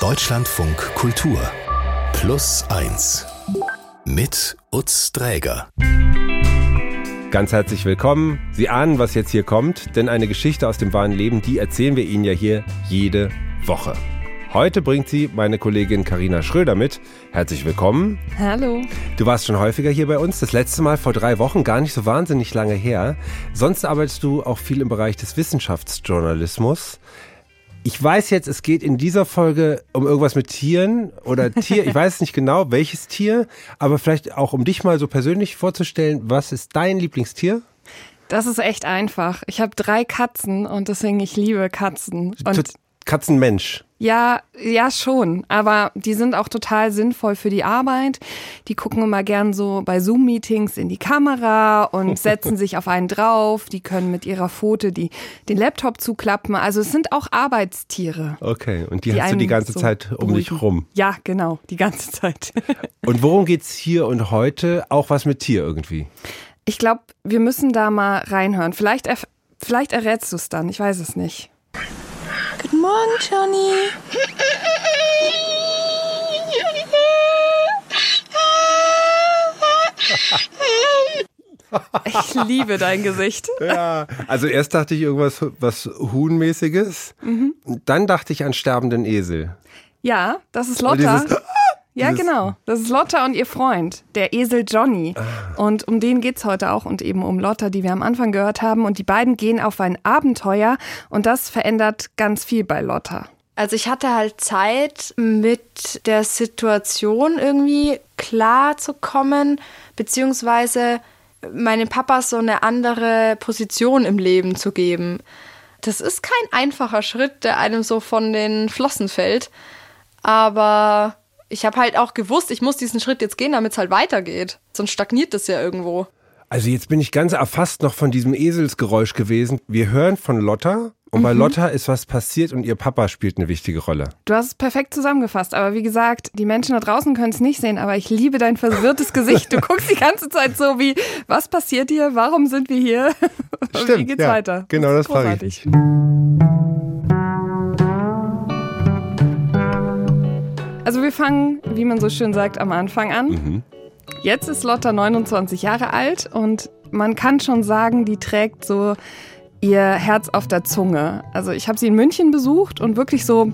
Deutschlandfunk Kultur Plus 1 mit Utz Dräger. Ganz herzlich willkommen. Sie ahnen, was jetzt hier kommt, denn eine Geschichte aus dem wahren Leben, die erzählen wir Ihnen ja hier jede Woche. Heute bringt sie meine Kollegin Karina Schröder mit. Herzlich willkommen. Hallo. Du warst schon häufiger hier bei uns. Das letzte Mal vor drei Wochen, gar nicht so wahnsinnig lange her. Sonst arbeitest du auch viel im Bereich des Wissenschaftsjournalismus. Ich weiß jetzt, es geht in dieser Folge um irgendwas mit Tieren oder Tier. Ich weiß nicht genau, welches Tier, aber vielleicht auch um dich mal so persönlich vorzustellen. Was ist dein Lieblingstier? Das ist echt einfach. Ich habe drei Katzen und deswegen ich liebe Katzen. Und Katzenmensch. Ja, ja schon. Aber die sind auch total sinnvoll für die Arbeit. Die gucken immer gern so bei Zoom-Meetings in die Kamera und setzen sich auf einen drauf. Die können mit ihrer Pfote die, den Laptop zuklappen. Also es sind auch Arbeitstiere. Okay, und die, die hast du die ganze so Zeit um dich rum. Ja, genau, die ganze Zeit. und worum geht's hier und heute? Auch was mit Tier irgendwie? Ich glaube, wir müssen da mal reinhören. Vielleicht, vielleicht errätst du es dann. Ich weiß es nicht. Guten Morgen, Johnny. Ich liebe dein Gesicht. Ja, also erst dachte ich irgendwas was Huhnmäßiges. Mhm. Dann dachte ich an sterbenden Esel. Ja, das ist Lotta. Ja, genau. Das ist Lotta und ihr Freund, der Esel Johnny. Ah. Und um den geht's heute auch und eben um Lotta, die wir am Anfang gehört haben. Und die beiden gehen auf ein Abenteuer und das verändert ganz viel bei Lotta. Also ich hatte halt Zeit, mit der Situation irgendwie klar zu kommen, beziehungsweise meinem Papa so eine andere Position im Leben zu geben. Das ist kein einfacher Schritt, der einem so von den Flossen fällt. Aber ich habe halt auch gewusst, ich muss diesen Schritt jetzt gehen, damit es halt weitergeht. Sonst stagniert das ja irgendwo. Also jetzt bin ich ganz erfasst noch von diesem Eselsgeräusch gewesen. Wir hören von Lotta und mhm. bei Lotta ist was passiert und ihr Papa spielt eine wichtige Rolle. Du hast es perfekt zusammengefasst, aber wie gesagt, die Menschen da draußen können es nicht sehen, aber ich liebe dein verwirrtes Gesicht. Du guckst die ganze Zeit so wie, was passiert hier? Warum sind wir hier? Stimmt, wie geht's ja, weiter? Genau, das, das frage ich. Also wir fangen, wie man so schön sagt, am Anfang an. Mhm. Jetzt ist Lotta 29 Jahre alt und man kann schon sagen, die trägt so ihr Herz auf der Zunge. Also ich habe sie in München besucht und wirklich so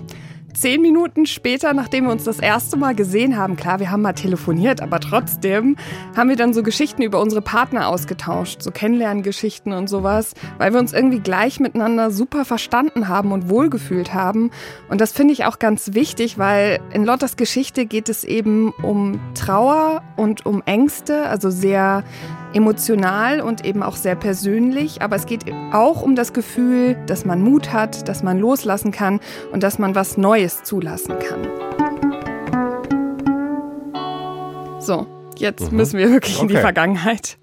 zehn Minuten später, nachdem wir uns das erste Mal gesehen haben, klar, wir haben mal telefoniert, aber trotzdem haben wir dann so Geschichten über unsere Partner ausgetauscht, so Kennenlerngeschichten und sowas, weil wir uns irgendwie gleich miteinander super verstanden haben und wohlgefühlt haben. Und das finde ich auch ganz wichtig, weil in Lottas Geschichte geht es eben um Trauer und um Ängste, also sehr emotional und eben auch sehr persönlich, aber es geht auch um das Gefühl, dass man Mut hat, dass man loslassen kann und dass man was Neues zulassen kann. So, jetzt mhm. müssen wir wirklich in die Vergangenheit.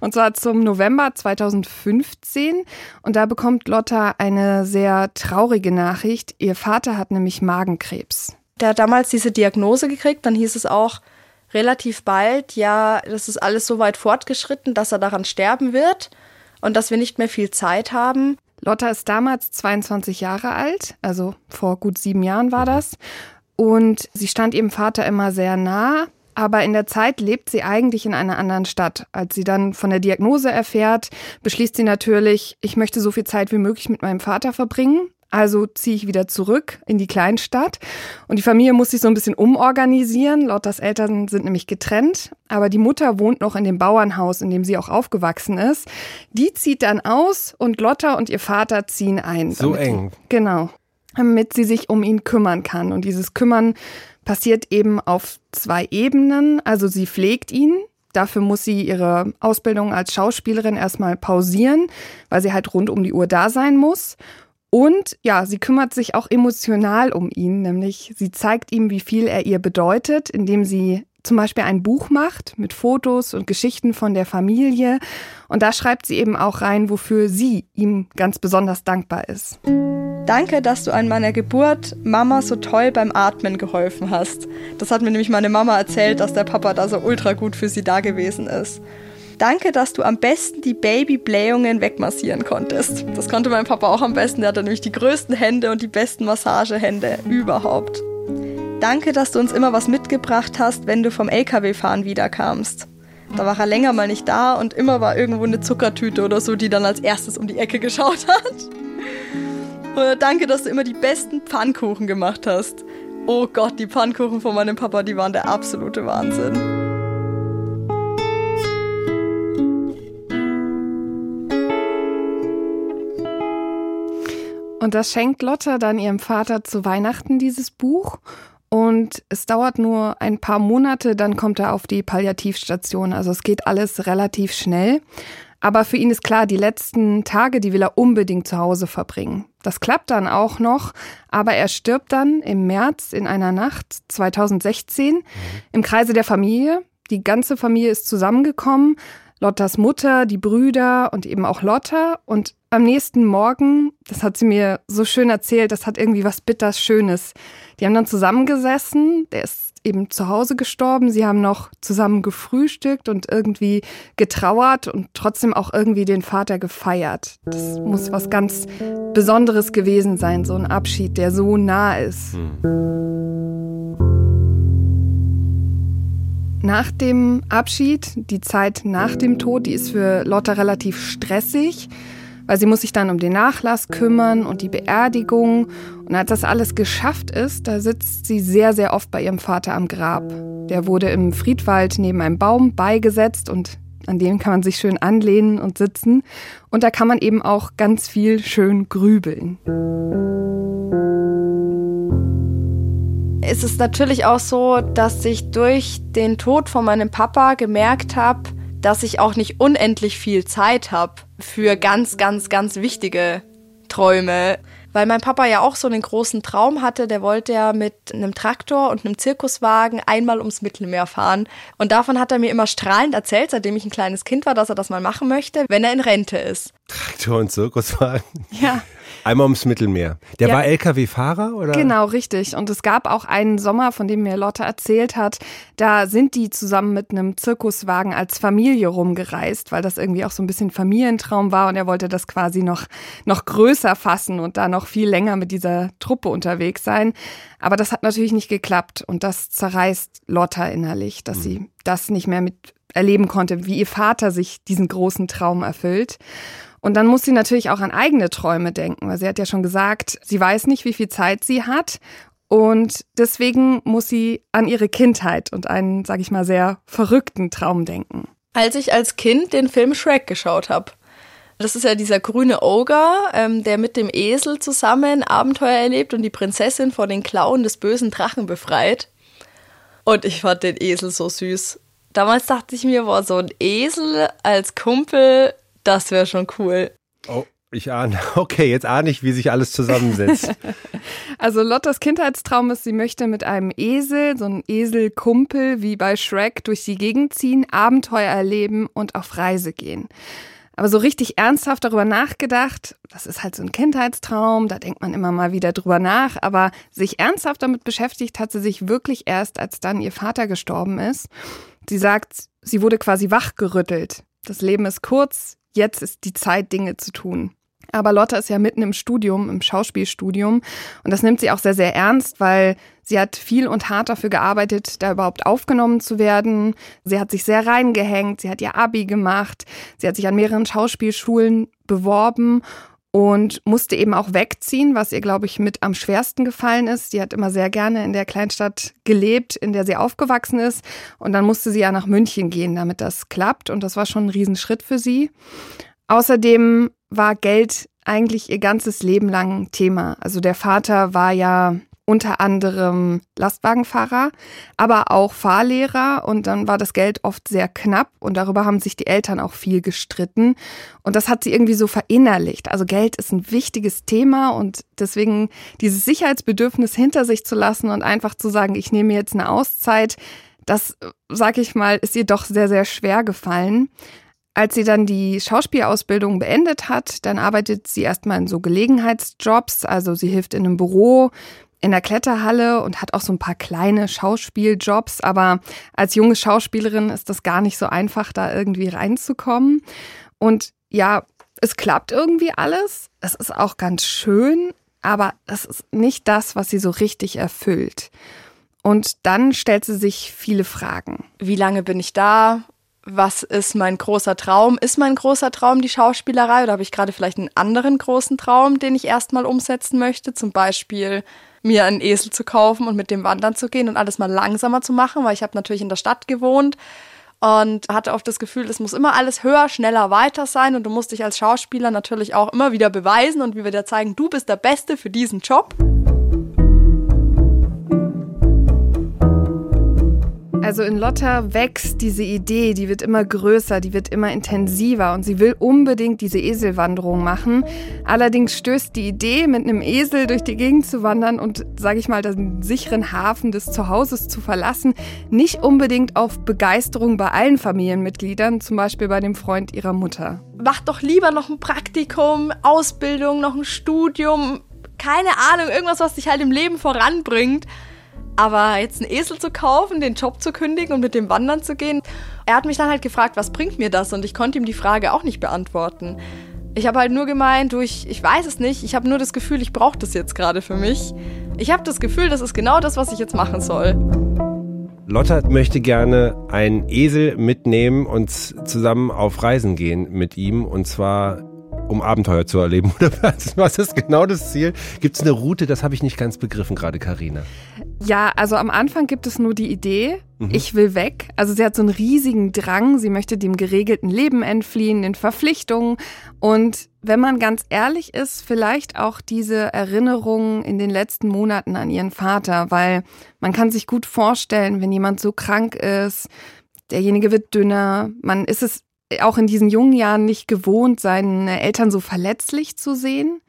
Und zwar zum November 2015. Und da bekommt Lotta eine sehr traurige Nachricht. Ihr Vater hat nämlich Magenkrebs. Der hat damals diese Diagnose gekriegt. Dann hieß es auch, relativ bald, ja, das ist alles so weit fortgeschritten, dass er daran sterben wird und dass wir nicht mehr viel Zeit haben. Lotta ist damals 22 Jahre alt, also vor gut sieben Jahren war das. Und sie stand ihrem Vater immer sehr nah, aber in der Zeit lebt sie eigentlich in einer anderen Stadt. Als sie dann von der Diagnose erfährt, beschließt sie natürlich, ich möchte so viel Zeit wie möglich mit meinem Vater verbringen. Also ziehe ich wieder zurück in die Kleinstadt. Und die Familie muss sich so ein bisschen umorganisieren. Lottas Eltern sind nämlich getrennt. Aber die Mutter wohnt noch in dem Bauernhaus, in dem sie auch aufgewachsen ist. Die zieht dann aus und Lotta und ihr Vater ziehen ein. So eng. Die, genau. Damit sie sich um ihn kümmern kann. Und dieses Kümmern passiert eben auf zwei Ebenen. Also sie pflegt ihn, Dafür muss sie ihre Ausbildung als Schauspielerin erstmal pausieren, weil sie halt rund um die Uhr da sein muss. Und ja, sie kümmert sich auch emotional um ihn, nämlich sie zeigt ihm, wie viel er ihr bedeutet, indem sie zum Beispiel ein Buch macht mit Fotos und Geschichten von der Familie. Und da schreibt sie eben auch rein, wofür sie ihm ganz besonders dankbar ist. Danke, dass du an meiner Geburt Mama so toll beim Atmen geholfen hast. Das hat mir nämlich meine Mama erzählt, dass der Papa da so ultra gut für sie da gewesen ist. Danke, dass du am besten die Babyblähungen wegmassieren konntest. Das konnte mein Papa auch am besten. Der hatte nämlich die größten Hände und die besten Massagehände überhaupt. Danke, dass du uns immer was mitgebracht hast, wenn du vom LKW-Fahren wiederkamst. Da war er länger mal nicht da und immer war irgendwo eine Zuckertüte oder so, die dann als erstes um die Ecke geschaut hat. Oder danke, dass du immer die besten Pfannkuchen gemacht hast. Oh Gott, die Pfannkuchen von meinem Papa, die waren der absolute Wahnsinn. Und das schenkt Lotta dann ihrem Vater zu Weihnachten, dieses Buch. Und es dauert nur ein paar Monate, dann kommt er auf die Palliativstation. Also es geht alles relativ schnell. Aber für ihn ist klar, die letzten Tage, die will er unbedingt zu Hause verbringen. Das klappt dann auch noch, aber er stirbt dann im März in einer Nacht 2016 im Kreise der Familie. Die ganze Familie ist zusammengekommen. Lottas Mutter, die Brüder und eben auch Lotta. Und am nächsten Morgen, das hat sie mir so schön erzählt, das hat irgendwie was bitters Schönes. Die haben dann zusammengesessen, der ist eben zu Hause gestorben, sie haben noch zusammen gefrühstückt und irgendwie getrauert und trotzdem auch irgendwie den Vater gefeiert. Das muss was ganz Besonderes gewesen sein, so ein Abschied, der so nah ist. Nach dem Abschied, die Zeit nach dem Tod, die ist für Lotta relativ stressig weil sie muss sich dann um den Nachlass kümmern und die Beerdigung. Und als das alles geschafft ist, da sitzt sie sehr, sehr oft bei ihrem Vater am Grab. Der wurde im Friedwald neben einem Baum beigesetzt und an dem kann man sich schön anlehnen und sitzen. Und da kann man eben auch ganz viel schön grübeln. Es ist natürlich auch so, dass ich durch den Tod von meinem Papa gemerkt habe, dass ich auch nicht unendlich viel Zeit habe für ganz, ganz, ganz wichtige Träume. Weil mein Papa ja auch so einen großen Traum hatte, der wollte ja mit einem Traktor und einem Zirkuswagen einmal ums Mittelmeer fahren. Und davon hat er mir immer strahlend erzählt, seitdem ich ein kleines Kind war, dass er das mal machen möchte, wenn er in Rente ist. Traktor und Zirkuswagen? Ja. Einmal ums Mittelmeer. Der Ja. war LKW-Fahrer oder? Genau, richtig. Und es gab auch einen Sommer, von dem mir Lotte erzählt hat, da sind die zusammen mit einem Zirkuswagen als Familie rumgereist, weil das irgendwie auch so ein bisschen Familientraum war und er wollte das quasi noch, noch größer fassen und da noch viel länger mit dieser Truppe unterwegs sein. Aber das hat natürlich nicht geklappt und das zerreißt Lotta innerlich, dass sie das nicht mehr mit erleben konnte, wie ihr Vater sich diesen großen Traum erfüllt. Und dann muss sie natürlich auch an eigene Träume denken, weil sie hat ja schon gesagt, sie weiß nicht, wie viel Zeit sie hat. Und deswegen muss sie an ihre Kindheit und einen, sag ich mal, sehr verrückten Traum denken. Als ich als Kind den Film Shrek geschaut habe. Das ist ja dieser grüne Ogre, ähm, der mit dem Esel zusammen Abenteuer erlebt und die Prinzessin vor den Klauen des bösen Drachen befreit. Und ich fand den Esel so süß. Damals dachte ich mir, boah, so ein Esel als Kumpel, das wäre schon cool. Oh, ich ahne. Okay, jetzt ahne ich, wie sich alles zusammensetzt. Also Lottas Kindheitstraum ist, sie möchte mit einem Esel, so einem Eselkumpel wie bei Shrek, durch die Gegend ziehen, Abenteuer erleben und auf Reise gehen. Aber so richtig ernsthaft darüber nachgedacht, das ist halt so ein Kindheitstraum, da denkt man immer mal wieder drüber nach, aber sich ernsthaft damit beschäftigt hat sie sich wirklich erst, als dann ihr Vater gestorben ist. Sie sagt, sie wurde quasi wachgerüttelt. Das Leben ist kurz, jetzt ist die Zeit, Dinge zu tun. Aber Lotta ist ja mitten im Studium, im Schauspielstudium. Und das nimmt sie auch sehr, sehr ernst, weil sie hat viel und hart dafür gearbeitet, da überhaupt aufgenommen zu werden. Sie hat sich sehr reingehängt, sie hat ihr Abi gemacht, sie hat sich an mehreren Schauspielschulen beworben und musste eben auch wegziehen, was ihr, glaube ich, mit am schwersten gefallen ist. Die hat immer sehr gerne in der Kleinstadt gelebt, in der sie aufgewachsen ist. Und dann musste sie ja nach München gehen, damit das klappt. Und das war schon ein Riesenschritt für sie. Außerdem war Geld eigentlich ihr ganzes Leben lang Thema. Also der Vater war ja unter anderem Lastwagenfahrer, aber auch Fahrlehrer und dann war das Geld oft sehr knapp und darüber haben sich die Eltern auch viel gestritten und das hat sie irgendwie so verinnerlicht. Also Geld ist ein wichtiges Thema und deswegen dieses Sicherheitsbedürfnis hinter sich zu lassen und einfach zu sagen, ich nehme jetzt eine Auszeit, das, sag ich mal, ist ihr doch sehr, sehr schwer gefallen. Als sie dann die Schauspielausbildung beendet hat, dann arbeitet sie erstmal in so Gelegenheitsjobs. Also sie hilft in einem Büro, in der Kletterhalle und hat auch so ein paar kleine Schauspieljobs. Aber als junge Schauspielerin ist das gar nicht so einfach, da irgendwie reinzukommen. Und ja, es klappt irgendwie alles. Es ist auch ganz schön, aber es ist nicht das, was sie so richtig erfüllt. Und dann stellt sie sich viele Fragen. Wie lange bin ich da? Was ist mein großer Traum? Ist mein großer Traum die Schauspielerei oder habe ich gerade vielleicht einen anderen großen Traum, den ich erstmal umsetzen möchte? Zum Beispiel mir einen Esel zu kaufen und mit dem wandern zu gehen und alles mal langsamer zu machen, weil ich habe natürlich in der Stadt gewohnt und hatte oft das Gefühl, es muss immer alles höher, schneller, weiter sein und du musst dich als Schauspieler natürlich auch immer wieder beweisen und wie wir dir zeigen, du bist der Beste für diesen Job. Also in Lotta wächst diese Idee, die wird immer größer, die wird immer intensiver und sie will unbedingt diese Eselwanderung machen. Allerdings stößt die Idee, mit einem Esel durch die Gegend zu wandern und, sage ich mal, den sicheren Hafen des Zuhauses zu verlassen, nicht unbedingt auf Begeisterung bei allen Familienmitgliedern, zum Beispiel bei dem Freund ihrer Mutter. Mach doch lieber noch ein Praktikum, Ausbildung, noch ein Studium, keine Ahnung, irgendwas, was dich halt im Leben voranbringt. Aber jetzt einen Esel zu kaufen, den Job zu kündigen und mit dem wandern zu gehen, er hat mich dann halt gefragt, was bringt mir das? Und ich konnte ihm die Frage auch nicht beantworten. Ich habe halt nur gemeint, du, ich, ich weiß es nicht, ich habe nur das Gefühl, ich brauche das jetzt gerade für mich. Ich habe das Gefühl, das ist genau das, was ich jetzt machen soll. Lotta möchte gerne einen Esel mitnehmen und zusammen auf Reisen gehen mit ihm und zwar um Abenteuer zu erleben. Oder was ist genau das Ziel? Gibt es eine Route? Das habe ich nicht ganz begriffen gerade, Karina. Ja, also am Anfang gibt es nur die Idee, mhm. ich will weg. Also sie hat so einen riesigen Drang, sie möchte dem geregelten Leben entfliehen, den Verpflichtungen. Und wenn man ganz ehrlich ist, vielleicht auch diese Erinnerungen in den letzten Monaten an ihren Vater, weil man kann sich gut vorstellen, wenn jemand so krank ist, derjenige wird dünner, man ist es auch in diesen jungen Jahren nicht gewohnt, seine Eltern so verletzlich zu sehen.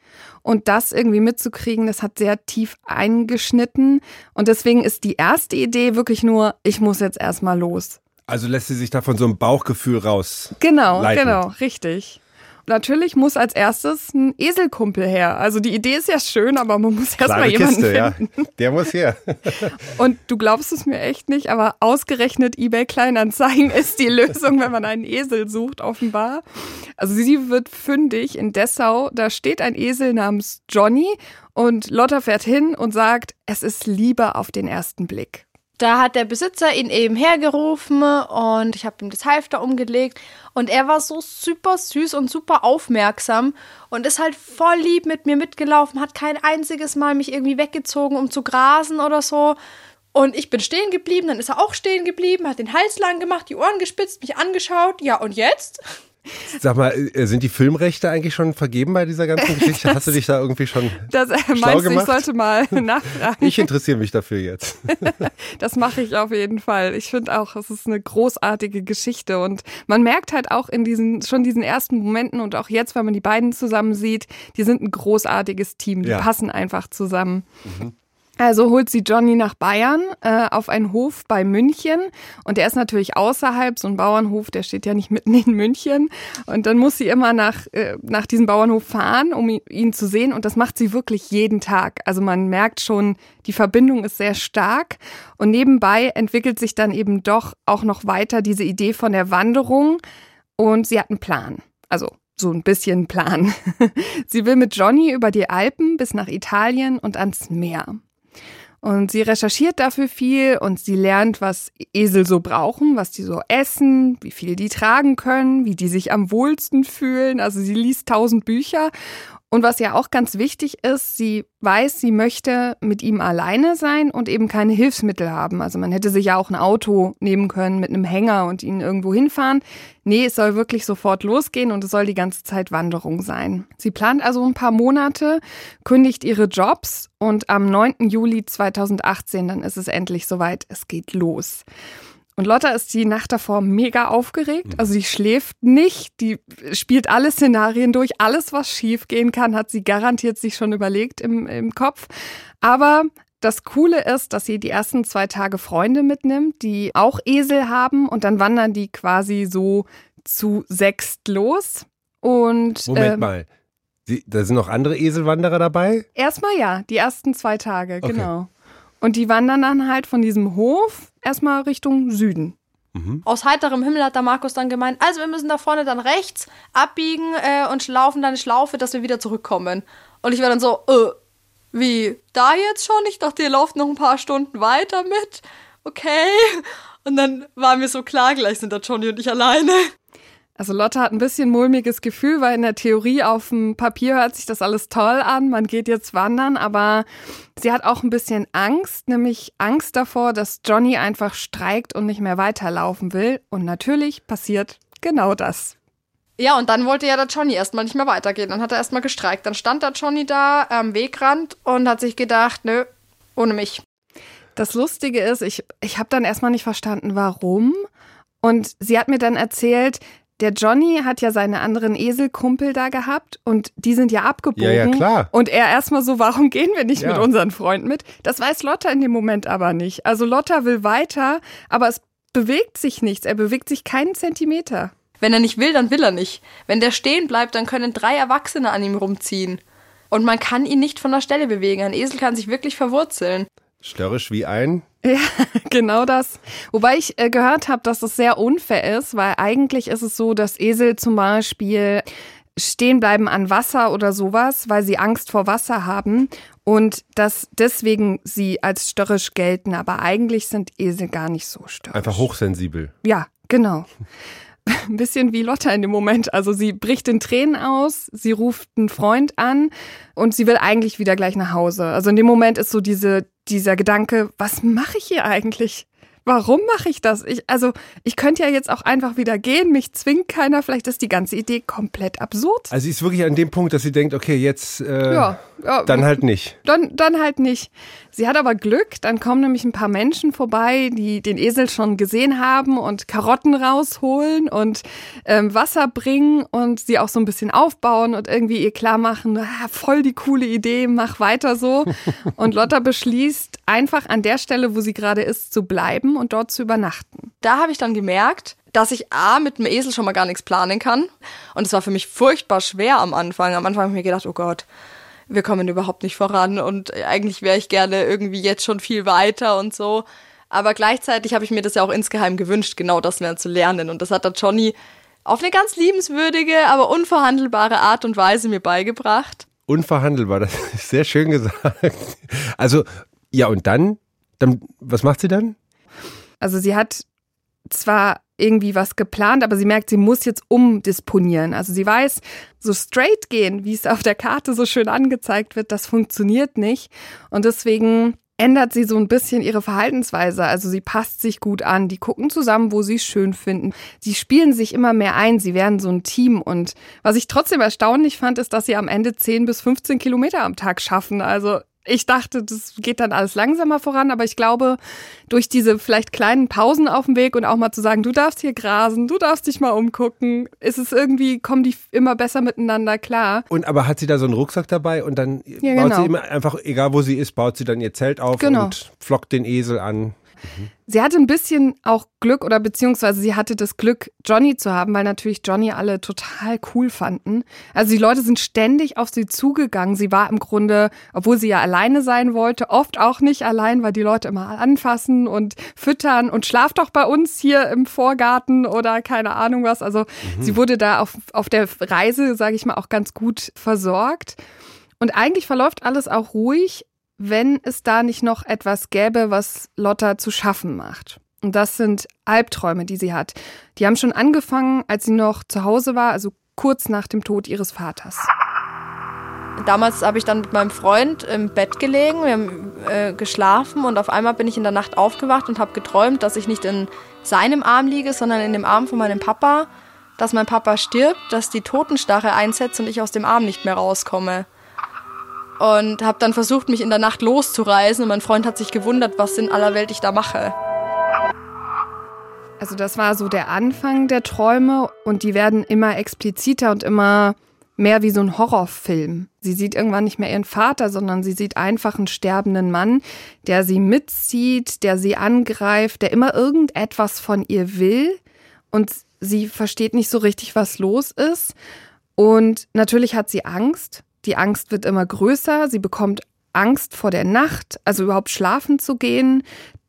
Und das irgendwie mitzukriegen, das hat sehr tief eingeschnitten. Und deswegen ist die erste Idee wirklich nur, ich muss jetzt erstmal los. Also lässt sie sich da von so einem Bauchgefühl raus. Genau, leiten. genau, richtig natürlich muss als erstes ein Eselkumpel her. Also die Idee ist ja schön, aber man muss erstmal jemanden Kiste, finden. Ja. Der muss her. Und du glaubst es mir echt nicht, aber ausgerechnet eBay Kleinanzeigen ist die Lösung, wenn man einen Esel sucht, offenbar. Also sie wird fündig in Dessau. Da steht ein Esel namens Johnny und Lotta fährt hin und sagt, es ist Liebe auf den ersten Blick. Da hat der Besitzer ihn eben hergerufen und ich habe ihm das Halfter umgelegt und er war so super süß und super aufmerksam und ist halt voll lieb mit mir mitgelaufen, hat kein einziges Mal mich irgendwie weggezogen, um zu grasen oder so. Und ich bin stehen geblieben, dann ist er auch stehen geblieben, hat den Hals lang gemacht, die Ohren gespitzt, mich angeschaut. Ja, und jetzt? Sag mal, äh, sind die Filmrechte eigentlich schon vergeben bei dieser ganzen Geschichte? Hast du dich da irgendwie schon das, äh, schlau meinst gemacht? Ich sollte mal nachfragen. Ich interessiere mich dafür jetzt. das mache ich auf jeden Fall. Ich finde auch, es ist eine großartige Geschichte und man merkt halt auch in diesen schon diesen ersten Momenten und auch jetzt, wenn man die beiden zusammen sieht, die sind ein großartiges Team. Die ja. passen einfach zusammen. Mhm. Also holt sie Johnny nach Bayern äh, auf einen Hof bei München und der ist natürlich außerhalb, so ein Bauernhof, der steht ja nicht mitten in München und dann muss sie immer nach, äh, nach diesem Bauernhof fahren, um ihn zu sehen und das macht sie wirklich jeden Tag. Also man merkt schon, die Verbindung ist sehr stark und nebenbei entwickelt sich dann eben doch auch noch weiter diese Idee von der Wanderung und sie hat einen Plan. Also so ein bisschen Plan. sie will mit Johnny über die Alpen bis nach Italien und ans Meer. Und sie recherchiert dafür viel und sie lernt, was Esel so brauchen, was die so essen, wie viel die tragen können, wie die sich am wohlsten fühlen. Also sie liest tausend Bücher und was ja auch ganz wichtig ist, sie weiß, sie möchte mit ihm alleine sein und eben keine Hilfsmittel haben. Also man hätte sich ja auch ein Auto nehmen können mit einem Hänger und ihn irgendwo hinfahren. Nee, es soll wirklich sofort losgehen und es soll die ganze Zeit Wanderung sein. Sie plant also ein paar Monate, kündigt ihre Jobs und am 9. Juli 2018, dann ist es endlich soweit, es geht los. Und Lotta ist die Nacht davor mega aufgeregt. Also sie schläft nicht, die spielt alle Szenarien durch. Alles, was schief gehen kann, hat sie garantiert sich schon überlegt im, im Kopf. Aber das Coole ist, dass sie die ersten zwei Tage Freunde mitnimmt, die auch Esel haben und dann wandern die quasi so zu sechst los. Und Moment ähm, mal. Sie, da sind noch andere Eselwanderer dabei? Erstmal ja, die ersten zwei Tage, okay. genau. Und die wandern dann halt von diesem Hof erstmal Richtung Süden. Mhm. Aus heiterem Himmel hat der Markus dann gemeint, also wir müssen da vorne dann rechts abbiegen äh, und laufen dann eine Schlaufe, dass wir wieder zurückkommen. Und ich war dann so, äh, wie, da jetzt schon? Ich dachte, ihr lauft noch ein paar Stunden weiter mit. Okay. Und dann war mir so klar, gleich sind da Johnny und ich alleine. Also Lotte hat ein bisschen mulmiges Gefühl, weil in der Theorie auf dem Papier hört sich das alles toll an, man geht jetzt wandern, aber sie hat auch ein bisschen Angst, nämlich Angst davor, dass Johnny einfach streikt und nicht mehr weiterlaufen will. Und natürlich passiert genau das. Ja, und dann wollte ja der Johnny erstmal nicht mehr weitergehen. Dann hat er erstmal gestreikt. Dann stand der Johnny da am Wegrand und hat sich gedacht, nö, ohne mich. Das Lustige ist, ich, ich habe dann erstmal nicht verstanden, warum. Und sie hat mir dann erzählt, der Johnny hat ja seine anderen Eselkumpel da gehabt und die sind ja abgebogen. Ja, ja, klar. Und er erstmal so, warum gehen wir nicht Ja. mit unseren Freunden mit? Das weiß Lotta in dem Moment aber nicht. Also Lotta will weiter, aber es bewegt sich nichts. Er bewegt sich keinen Zentimeter. Wenn er nicht will, dann will er nicht. Wenn der stehen bleibt, dann können drei Erwachsene an ihm rumziehen. Und man kann ihn nicht von der Stelle bewegen. Ein Esel kann sich wirklich verwurzeln. Störrisch wie ein. Ja, genau das. Wobei ich äh, gehört habe, dass es sehr unfair ist, weil eigentlich ist es so, dass Esel zum Beispiel stehen bleiben an Wasser oder sowas, weil sie Angst vor Wasser haben und dass deswegen sie als störrisch gelten. Aber eigentlich sind Esel gar nicht so störrisch. Einfach hochsensibel. Ja, genau. Ein bisschen wie Lotta in dem Moment. Also sie bricht in Tränen aus, sie ruft einen Freund an und sie will eigentlich wieder gleich nach Hause. Also in dem Moment ist so diese, dieser Gedanke, was mache ich hier eigentlich? Warum mache ich das? Ich, also ich könnte ja jetzt auch einfach wieder gehen, mich zwingt keiner. Vielleicht ist die ganze Idee komplett absurd. Also sie ist wirklich an dem Punkt, dass sie denkt, okay, jetzt äh, Ja, ja, dann halt nicht. Dann, dann halt nicht. Sie hat aber Glück, dann kommen nämlich ein paar Menschen vorbei, die den Esel schon gesehen haben und Karotten rausholen und ähm, Wasser bringen und sie auch so ein bisschen aufbauen und irgendwie ihr klar machen, ah, voll die coole Idee, mach weiter so. Und Lotta beschließt, einfach an der Stelle, wo sie gerade ist, zu bleiben und dort zu übernachten. Da habe ich dann gemerkt, dass ich A, mit dem Esel schon mal gar nichts planen kann. Und es war für mich furchtbar schwer am Anfang. Am Anfang habe ich mir gedacht, oh Gott, wir kommen überhaupt nicht voran und eigentlich wäre ich gerne irgendwie jetzt schon viel weiter und so. Aber gleichzeitig habe ich mir das ja auch insgeheim gewünscht, genau das mehr zu lernen. Und das hat der Johnny auf eine ganz liebenswürdige, aber unverhandelbare Art und Weise mir beigebracht. Unverhandelbar, das ist sehr schön gesagt. Also, ja, und dann? Dann, was macht sie dann? Also sie hat zwar irgendwie was geplant, aber sie merkt, sie muss jetzt umdisponieren. Also sie weiß, so straight gehen, wie es auf der Karte so schön angezeigt wird, das funktioniert nicht. Und deswegen ändert sie so ein bisschen ihre Verhaltensweise. Also sie passt sich gut an. Die gucken zusammen, wo sie es schön finden. Sie spielen sich immer mehr ein. Sie werden so ein Team. Und was ich trotzdem erstaunlich fand, ist, dass sie am Ende 10 bis 15 Kilometer am Tag schaffen. Also ich dachte, das geht dann alles langsamer voran, aber ich glaube, durch diese vielleicht kleinen Pausen auf dem Weg und auch mal zu sagen, du darfst hier grasen, du darfst dich mal umgucken, ist es irgendwie, kommen die immer besser miteinander klar. Und aber hat sie da so einen Rucksack dabei und dann Ja, baut genau. sie immer einfach, egal wo sie ist, baut sie dann ihr Zelt auf Genau. und flockt den Esel an. Sie hatte ein bisschen auch Glück oder beziehungsweise sie hatte das Glück, Johnny zu haben, weil natürlich Johnny alle total cool fanden. Also die Leute sind ständig auf sie zugegangen. Sie war im Grunde, obwohl sie ja alleine sein wollte, oft auch nicht allein, weil die Leute immer anfassen und füttern und schlaf doch bei uns hier im Vorgarten oder keine Ahnung was. Also sie wurde da auf, auf der Reise, sage ich mal, auch ganz gut versorgt. Und eigentlich verläuft alles auch ruhig, wenn es da nicht noch etwas gäbe, was Lotta zu schaffen macht. Und das sind Albträume, die sie hat. Die haben schon angefangen, als sie noch zu Hause war, also kurz nach dem Tod ihres Vaters. Damals habe ich dann mit meinem Freund im Bett gelegen, wir haben äh, geschlafen und auf einmal bin ich in der Nacht aufgewacht und habe geträumt, dass ich nicht in seinem Arm liege, sondern in dem Arm von meinem Papa, dass mein Papa stirbt, dass die Totenstarre einsetzt und ich aus dem Arm nicht mehr rauskomme. Und habe dann versucht, mich in der Nacht loszureißen und mein Freund hat sich gewundert, was in aller Welt ich da mache. Also das war so der Anfang der Träume und die werden immer expliziter und immer mehr wie so ein Horrorfilm. Sie sieht irgendwann nicht mehr ihren Vater, sondern sie sieht einfach einen sterbenden Mann, der sie mitzieht, der sie angreift, der immer irgendetwas von ihr will und sie versteht nicht so richtig, was los ist. Und natürlich hat sie Angst. Die Angst wird immer größer. Sie bekommt Angst vor der Nacht, also überhaupt schlafen zu gehen,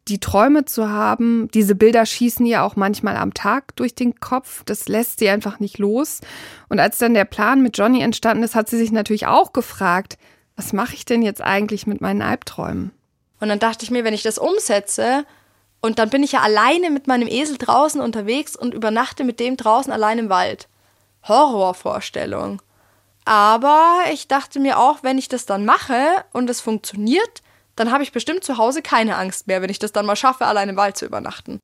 die Träume zu haben. Diese Bilder schießen ihr auch manchmal am Tag durch den Kopf. Das lässt sie einfach nicht los. Und als dann der Plan mit Johnny entstanden ist, hat sie sich natürlich auch gefragt, was mache ich denn jetzt eigentlich mit meinen Albträumen? Und dann dachte ich mir, wenn ich das umsetze, und dann bin ich ja alleine mit meinem Esel draußen unterwegs und übernachte mit dem draußen allein im Wald. Horrorvorstellung. Aber ich dachte mir auch, wenn ich das dann mache und es funktioniert, dann habe ich bestimmt zu Hause keine Angst mehr, wenn ich das dann mal schaffe, allein im Wald zu übernachten.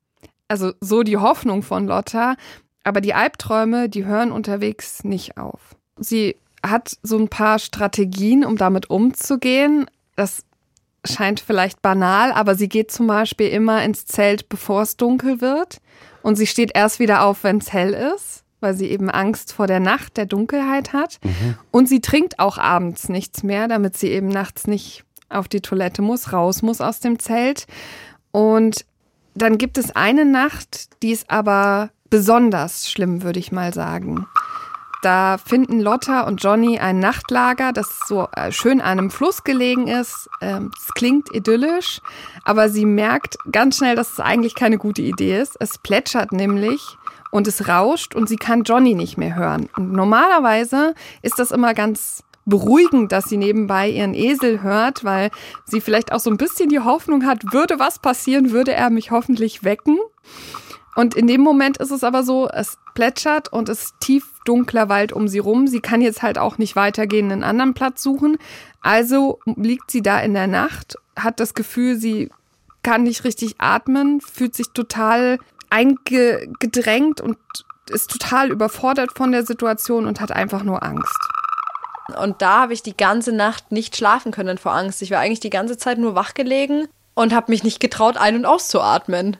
Also so die Hoffnung von Lotta, aber die Albträume, die hören unterwegs nicht auf. Sie hat so ein paar Strategien, um damit umzugehen. Das scheint vielleicht banal, aber sie geht zum Beispiel immer ins Zelt, bevor es dunkel wird. Und sie steht erst wieder auf, wenn es hell ist, weil sie eben Angst vor der Nacht, der Dunkelheit hat. Mhm. Und sie trinkt auch abends nichts mehr, damit sie eben nachts nicht auf die Toilette muss, raus muss aus dem Zelt. Und dann gibt es eine Nacht, die ist aber besonders schlimm, würde ich mal sagen. Da finden Lotta und Johnny ein Nachtlager, das so äh, schön an einem Fluss gelegen ist. Ähm, es klingt idyllisch, aber sie merkt ganz schnell, dass es eigentlich keine gute Idee ist. Es plätschert nämlich und es rauscht und sie kann Johnny nicht mehr hören. Und normalerweise ist das immer ganz beruhigend, dass sie nebenbei ihren Esel hört, weil sie vielleicht auch so ein bisschen die Hoffnung hat, würde was passieren, würde er mich hoffentlich wecken. Und in dem Moment ist es aber so, es plätschert und es ist tief dunkler Wald um sie rum. Sie kann jetzt halt auch nicht weitergehen, einen anderen Platz suchen. Also liegt sie da in der Nacht, hat das Gefühl, sie kann nicht richtig atmen, fühlt sich total eingedrängt und ist total überfordert von der Situation und hat einfach nur Angst. Und da habe ich die ganze Nacht nicht schlafen können vor Angst. Ich war eigentlich die ganze Zeit nur wach gelegen und habe mich nicht getraut, ein- und auszuatmen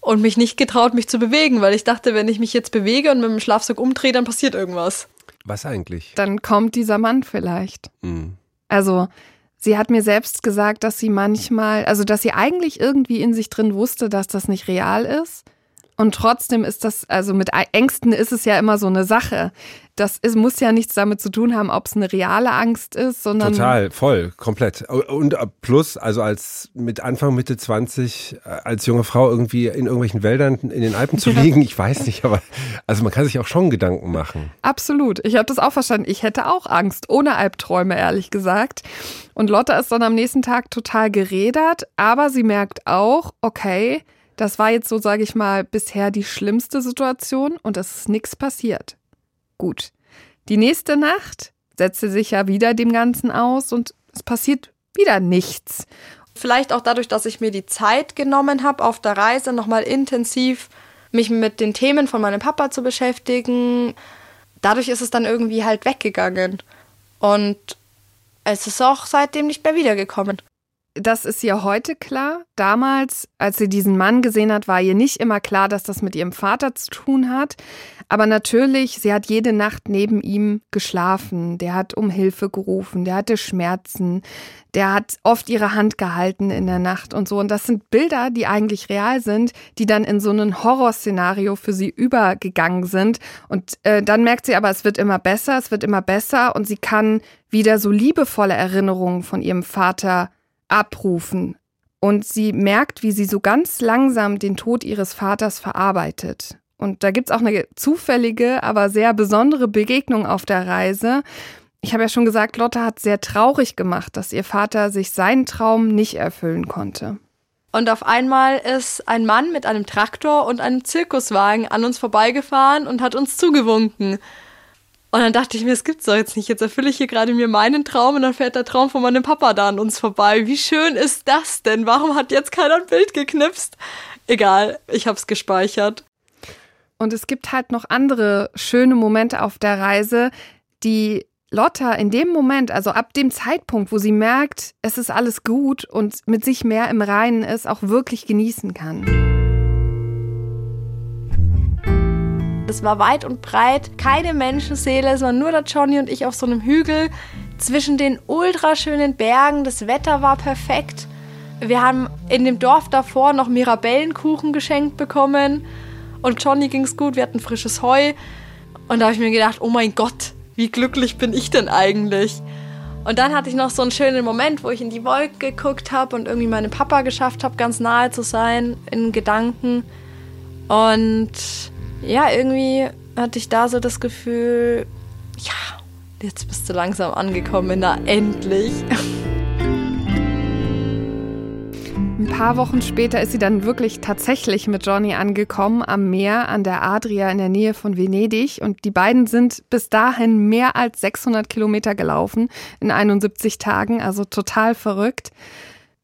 und mich nicht getraut, mich zu bewegen, weil ich dachte, wenn ich mich jetzt bewege und mit dem Schlafsack umdrehe, dann passiert irgendwas. Was eigentlich? Dann kommt dieser Mann vielleicht. Mhm. Also, sie hat mir selbst gesagt, dass sie manchmal, also dass sie eigentlich irgendwie in sich drin wusste, dass das nicht real ist. Und trotzdem ist das, also mit Ängsten ist es ja immer so eine Sache das ist, muss ja nichts damit zu tun haben, ob es eine reale Angst ist, sondern. Total, voll, komplett. Und plus, also als mit Anfang, Mitte 20, äh, als junge Frau irgendwie in irgendwelchen Wäldern in den Alpen zu liegen, ich weiß nicht, aber also man kann sich auch schon Gedanken machen. Absolut. Ich habe das auch verstanden. Ich hätte auch Angst, ohne Albträume, ehrlich gesagt. Und Lotta ist dann am nächsten Tag total gerädert, aber sie merkt auch, okay, das war jetzt so, sage ich mal, bisher die schlimmste Situation und es ist nichts passiert. Gut. Die nächste Nacht setzt sie sich ja wieder dem Ganzen aus und es passiert wieder nichts. Vielleicht auch dadurch, dass ich mir die Zeit genommen habe, auf der Reise nochmal intensiv mich mit den Themen von meinem Papa zu beschäftigen. Dadurch ist es dann irgendwie halt weggegangen. Und es ist auch seitdem nicht mehr wiedergekommen. Das ist ihr heute klar. Damals, als sie diesen Mann gesehen hat, war ihr nicht immer klar, dass das mit ihrem Vater zu tun hat. Aber natürlich, sie hat jede Nacht neben ihm geschlafen. Der hat um Hilfe gerufen, der hatte Schmerzen, der hat oft ihre Hand gehalten in der Nacht und so. Und das sind Bilder, die eigentlich real sind, die dann in so ein Horrorszenario für sie übergegangen sind. Und äh, dann merkt sie aber, es wird immer besser, es wird immer besser und sie kann wieder so liebevolle Erinnerungen von ihrem Vater abrufen. Und sie merkt, wie sie so ganz langsam den Tod ihres Vaters verarbeitet. Und da gibt es auch eine zufällige, aber sehr besondere Begegnung auf der Reise. Ich habe ja schon gesagt, Lotte hat sehr traurig gemacht, dass ihr Vater sich seinen Traum nicht erfüllen konnte. Und auf einmal ist ein Mann mit einem Traktor und einem Zirkuswagen an uns vorbeigefahren und hat uns zugewunken. Und dann dachte ich mir, es gibt's doch jetzt nicht. Jetzt erfülle ich hier gerade mir meinen Traum und dann fährt der Traum von meinem Papa da an uns vorbei. Wie schön ist das denn? Warum hat jetzt keiner ein Bild geknipst? Egal, ich hab's gespeichert. Und es gibt halt noch andere schöne Momente auf der Reise, die Lotta in dem Moment, also ab dem Zeitpunkt, wo sie merkt, es ist alles gut und mit sich mehr im Reinen ist, auch wirklich genießen kann. Es war weit und breit, keine Menschenseele, es waren nur der Johnny und ich auf so einem Hügel zwischen den ultraschönen Bergen. Das Wetter war perfekt. Wir haben in dem Dorf davor noch Mirabellenkuchen geschenkt bekommen und Johnny ging's gut, wir hatten frisches Heu. Und da habe ich mir gedacht, oh mein Gott, wie glücklich bin ich denn eigentlich? Und dann hatte ich noch so einen schönen Moment, wo ich in die Wolke geguckt habe und irgendwie meinem Papa geschafft habe, ganz nahe zu sein in Gedanken. Und ja, irgendwie hatte ich da so das Gefühl, ja, jetzt bist du langsam angekommen, na endlich. Ein paar Wochen später ist sie dann wirklich tatsächlich mit Johnny angekommen am Meer an der Adria in der Nähe von Venedig. Und die beiden sind bis dahin mehr als 600 Kilometer gelaufen in 71 Tagen, also total verrückt.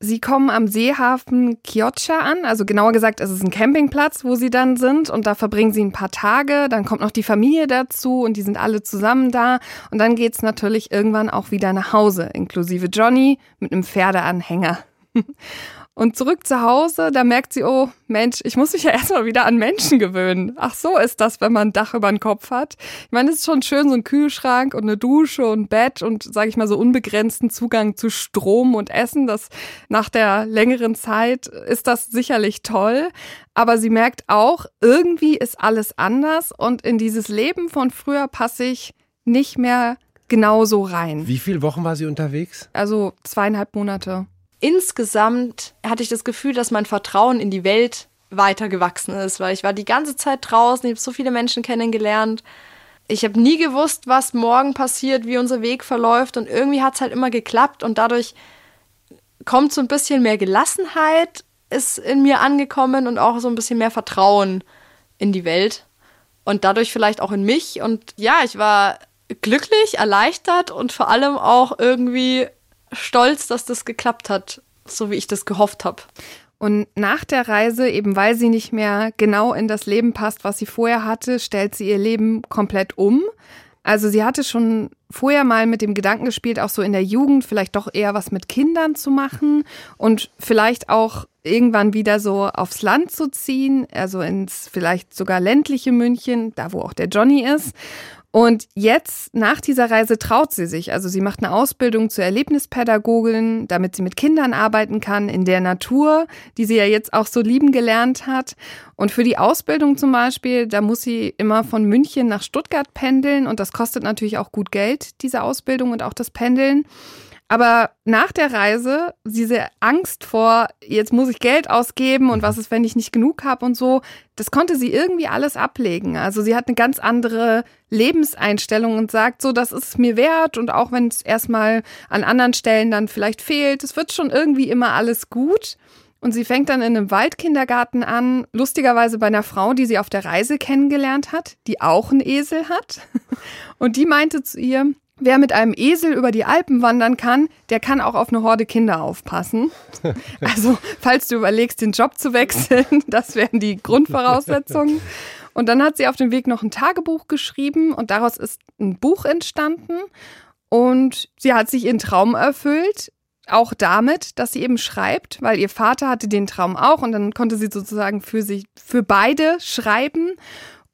Sie kommen am Seehafen Chioggia an, also genauer gesagt, es ist ein Campingplatz, wo sie dann sind. Und da verbringen sie ein paar Tage, dann kommt noch die Familie dazu und die sind alle zusammen da. Und dann geht's natürlich irgendwann auch wieder nach Hause, inklusive Johnny mit einem Pferdeanhänger. Und zurück zu Hause, da merkt sie, oh Mensch, ich muss mich ja erstmal wieder an Menschen gewöhnen. Ach so ist das, wenn man ein Dach über den Kopf hat. Ich meine, es ist schon schön, so ein Kühlschrank und eine Dusche und ein Bett und, sage ich mal, so unbegrenzten Zugang zu Strom und Essen. Das nach der längeren Zeit ist das sicherlich toll. Aber sie merkt auch, irgendwie ist alles anders und in dieses Leben von früher passe ich nicht mehr genauso rein. Wie viele Wochen war sie unterwegs? Also zweieinhalb Monate insgesamt hatte ich das Gefühl, dass mein Vertrauen in die Welt weiter gewachsen ist, weil ich war die ganze Zeit draußen, ich habe so viele Menschen kennengelernt. Ich habe nie gewusst, was morgen passiert, wie unser Weg verläuft und irgendwie hat es halt immer geklappt und dadurch kommt so ein bisschen mehr Gelassenheit ist in mir angekommen und auch so ein bisschen mehr Vertrauen in die Welt und dadurch vielleicht auch in mich und ja, ich war glücklich, erleichtert und vor allem auch irgendwie stolz, dass das geklappt hat, so wie ich das gehofft habe. Und nach der Reise, eben weil sie nicht mehr genau in das Leben passt, was sie vorher hatte, stellt sie ihr Leben komplett um. Also sie hatte schon vorher mal mit dem Gedanken gespielt, auch so in der Jugend vielleicht doch eher was mit Kindern zu machen und vielleicht auch irgendwann wieder so aufs Land zu ziehen, also ins vielleicht sogar ländliche München, da wo auch der Johnny ist. Und jetzt, nach dieser Reise, traut sie sich. Also sie macht eine Ausbildung zur Erlebnispädagogin, damit sie mit Kindern arbeiten kann in der Natur, die sie ja jetzt auch so lieben gelernt hat. Und für die Ausbildung zum Beispiel, da muss sie immer von München nach Stuttgart pendeln. Und das kostet natürlich auch gut Geld, diese Ausbildung und auch das Pendeln. Aber nach der Reise, diese Angst vor, jetzt muss ich Geld ausgeben und was ist, wenn ich nicht genug habe und so, das konnte sie irgendwie alles ablegen. Also sie hat eine ganz andere Lebenseinstellung und sagt so, das ist mir wert und auch wenn es erstmal an anderen Stellen dann vielleicht fehlt, es wird schon irgendwie immer alles gut. Und sie fängt dann in einem Waldkindergarten an, lustigerweise bei einer Frau, die sie auf der Reise kennengelernt hat, die auch einen Esel hat. Und die meinte zu ihr, Wer mit einem Esel über die Alpen wandern kann, der kann auch auf eine Horde Kinder aufpassen. Also, falls du überlegst, den Job zu wechseln, das wären die Grundvoraussetzungen. Und dann hat sie auf dem Weg noch ein Tagebuch geschrieben und daraus ist ein Buch entstanden. Und sie hat sich ihren Traum erfüllt, auch damit, dass sie eben schreibt, weil ihr Vater hatte den Traum auch und dann konnte sie sozusagen für sich, für beide schreiben.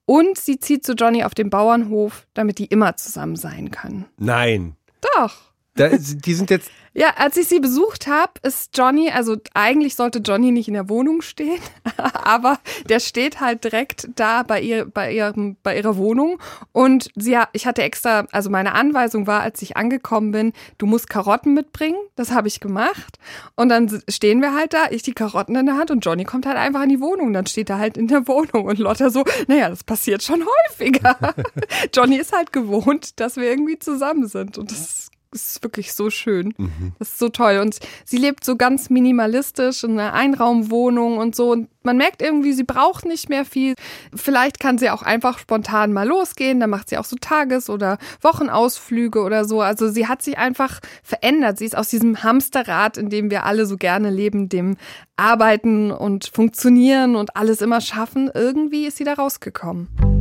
Und sie zieht zu Johnny auf den Bauernhof, damit die immer zusammen sein können. Nein. Doch. Da, die sind jetzt ja, als ich sie besucht habe, ist Johnny, also eigentlich sollte Johnny nicht in der Wohnung stehen, aber der steht halt direkt da bei ihr, bei ihrem, bei ihrer Wohnung. Und sie, ich hatte extra, also meine Anweisung war, als ich angekommen bin, du musst Karotten mitbringen. Das habe ich gemacht. Und dann stehen wir halt da, ich die Karotten in der Hand und Johnny kommt halt einfach in die Wohnung. Dann steht er halt in der Wohnung und Lotta so, naja, das passiert schon häufiger. Johnny ist halt gewohnt, dass wir irgendwie zusammen sind. Und das ist wirklich so schön. Mhm. Das ist so toll. Und sie lebt so ganz minimalistisch in einer Einraumwohnung und so. Und man merkt irgendwie, sie braucht nicht mehr viel. Vielleicht kann sie auch einfach spontan mal losgehen. Dann macht sie auch so Tages- oder Wochenausflüge oder so. Also sie hat sich einfach verändert. Sie ist aus diesem Hamsterrad, in dem wir alle so gerne leben, dem Arbeiten und Funktionieren und alles immer schaffen. Irgendwie ist sie da rausgekommen.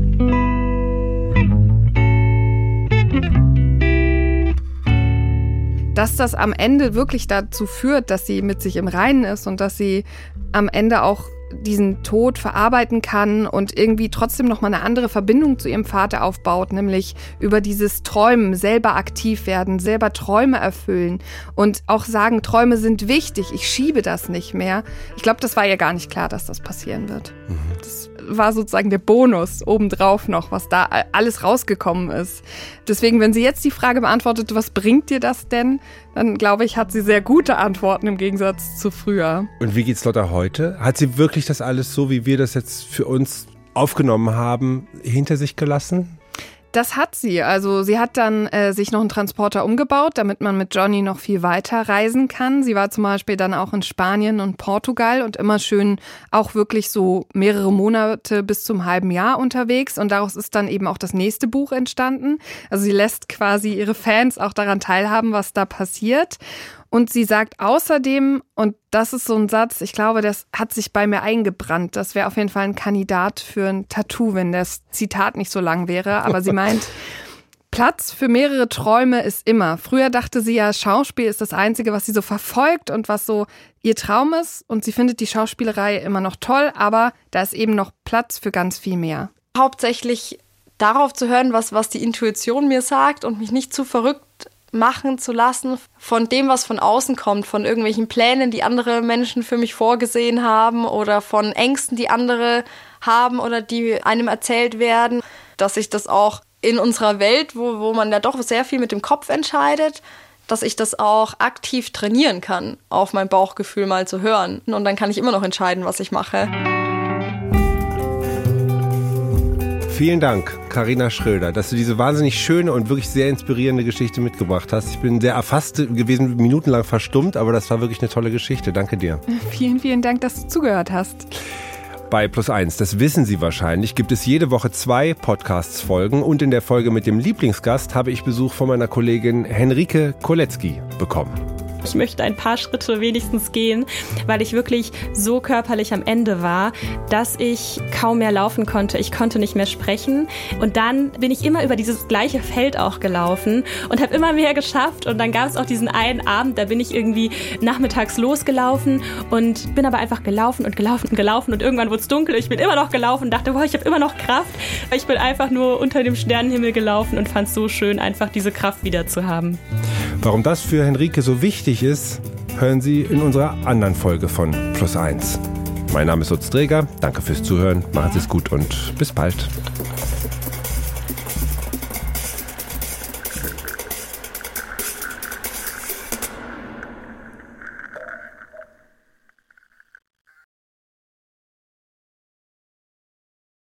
Dass das am Ende wirklich dazu führt, dass sie mit sich im Reinen ist und dass sie am Ende auch diesen Tod verarbeiten kann und irgendwie trotzdem noch mal eine andere Verbindung zu ihrem Vater aufbaut, nämlich über dieses Träumen, selber aktiv werden, selber Träume erfüllen und auch sagen, Träume sind wichtig, ich schiebe das nicht mehr. Ich glaube, das war ihr gar nicht klar, dass das passieren wird. Mhm. Das war sozusagen der Bonus obendrauf noch, was da alles rausgekommen ist. Deswegen, wenn sie jetzt die Frage beantwortet, was bringt dir das denn, dann glaube ich, hat sie sehr gute Antworten im Gegensatz zu früher. Und wie geht's Lotta heute? Hat sie wirklich das alles so, wie wir das jetzt für uns aufgenommen haben, hinter sich gelassen? Das hat sie. Also sie hat dann äh, sich noch einen Transporter umgebaut, damit man mit Johnny noch viel weiter reisen kann. Sie war zum Beispiel dann auch in Spanien und Portugal und immer schön auch wirklich so mehrere Monate bis zum halben Jahr unterwegs. Und daraus ist dann eben auch das nächste Buch entstanden. Also sie lässt quasi ihre Fans auch daran teilhaben, was da passiert. Und sie sagt außerdem, und das ist so ein Satz, ich glaube, das hat sich bei mir eingebrannt. Das wäre auf jeden Fall ein Kandidat für ein Tattoo, wenn das Zitat nicht so lang wäre. Aber sie meint, Platz für mehrere Träume ist immer. Früher dachte sie ja, Schauspiel ist das Einzige, was sie so verfolgt und was so ihr Traum ist. Und sie findet die Schauspielerei immer noch toll, aber da ist eben noch Platz für ganz viel mehr. Hauptsächlich darauf zu hören, was, was die Intuition mir sagt und mich nicht zu verrückt machen zu lassen von dem, was von außen kommt, von irgendwelchen Plänen, die andere Menschen für mich vorgesehen haben oder von Ängsten, die andere haben oder die einem erzählt werden, dass ich das auch in unserer Welt, wo, wo man ja doch sehr viel mit dem Kopf entscheidet, dass ich das auch aktiv trainieren kann, auf mein Bauchgefühl mal zu hören. Und dann kann ich immer noch entscheiden, was ich mache. Vielen Dank, Karina Schröder, dass du diese wahnsinnig schöne und wirklich sehr inspirierende Geschichte mitgebracht hast. Ich bin sehr erfasst gewesen, minutenlang verstummt, aber das war wirklich eine tolle Geschichte. Danke dir. Vielen, vielen Dank, dass du zugehört hast. Bei Plus Eins, das wissen Sie wahrscheinlich, gibt es jede Woche zwei Podcasts-Folgen und in der Folge mit dem Lieblingsgast habe ich Besuch von meiner Kollegin Henrike Kolecki bekommen. Ich möchte ein paar Schritte wenigstens gehen, weil ich wirklich so körperlich am Ende war, dass ich kaum mehr laufen konnte. Ich konnte nicht mehr sprechen. Und dann bin ich immer über dieses gleiche Feld auch gelaufen und habe immer mehr geschafft. Und dann gab es auch diesen einen Abend, da bin ich irgendwie nachmittags losgelaufen und bin aber einfach gelaufen und gelaufen und gelaufen. Und irgendwann wurde es dunkel. Ich bin immer noch gelaufen und dachte, boah, ich habe immer noch Kraft. Ich bin einfach nur unter dem Sternenhimmel gelaufen und fand es so schön, einfach diese Kraft wieder zu haben. Warum das für Henrike so wichtig ist, hören Sie in unserer anderen Folge von Plus 1. Mein Name ist Lutz Träger, danke fürs Zuhören, machen Sie es gut und bis bald.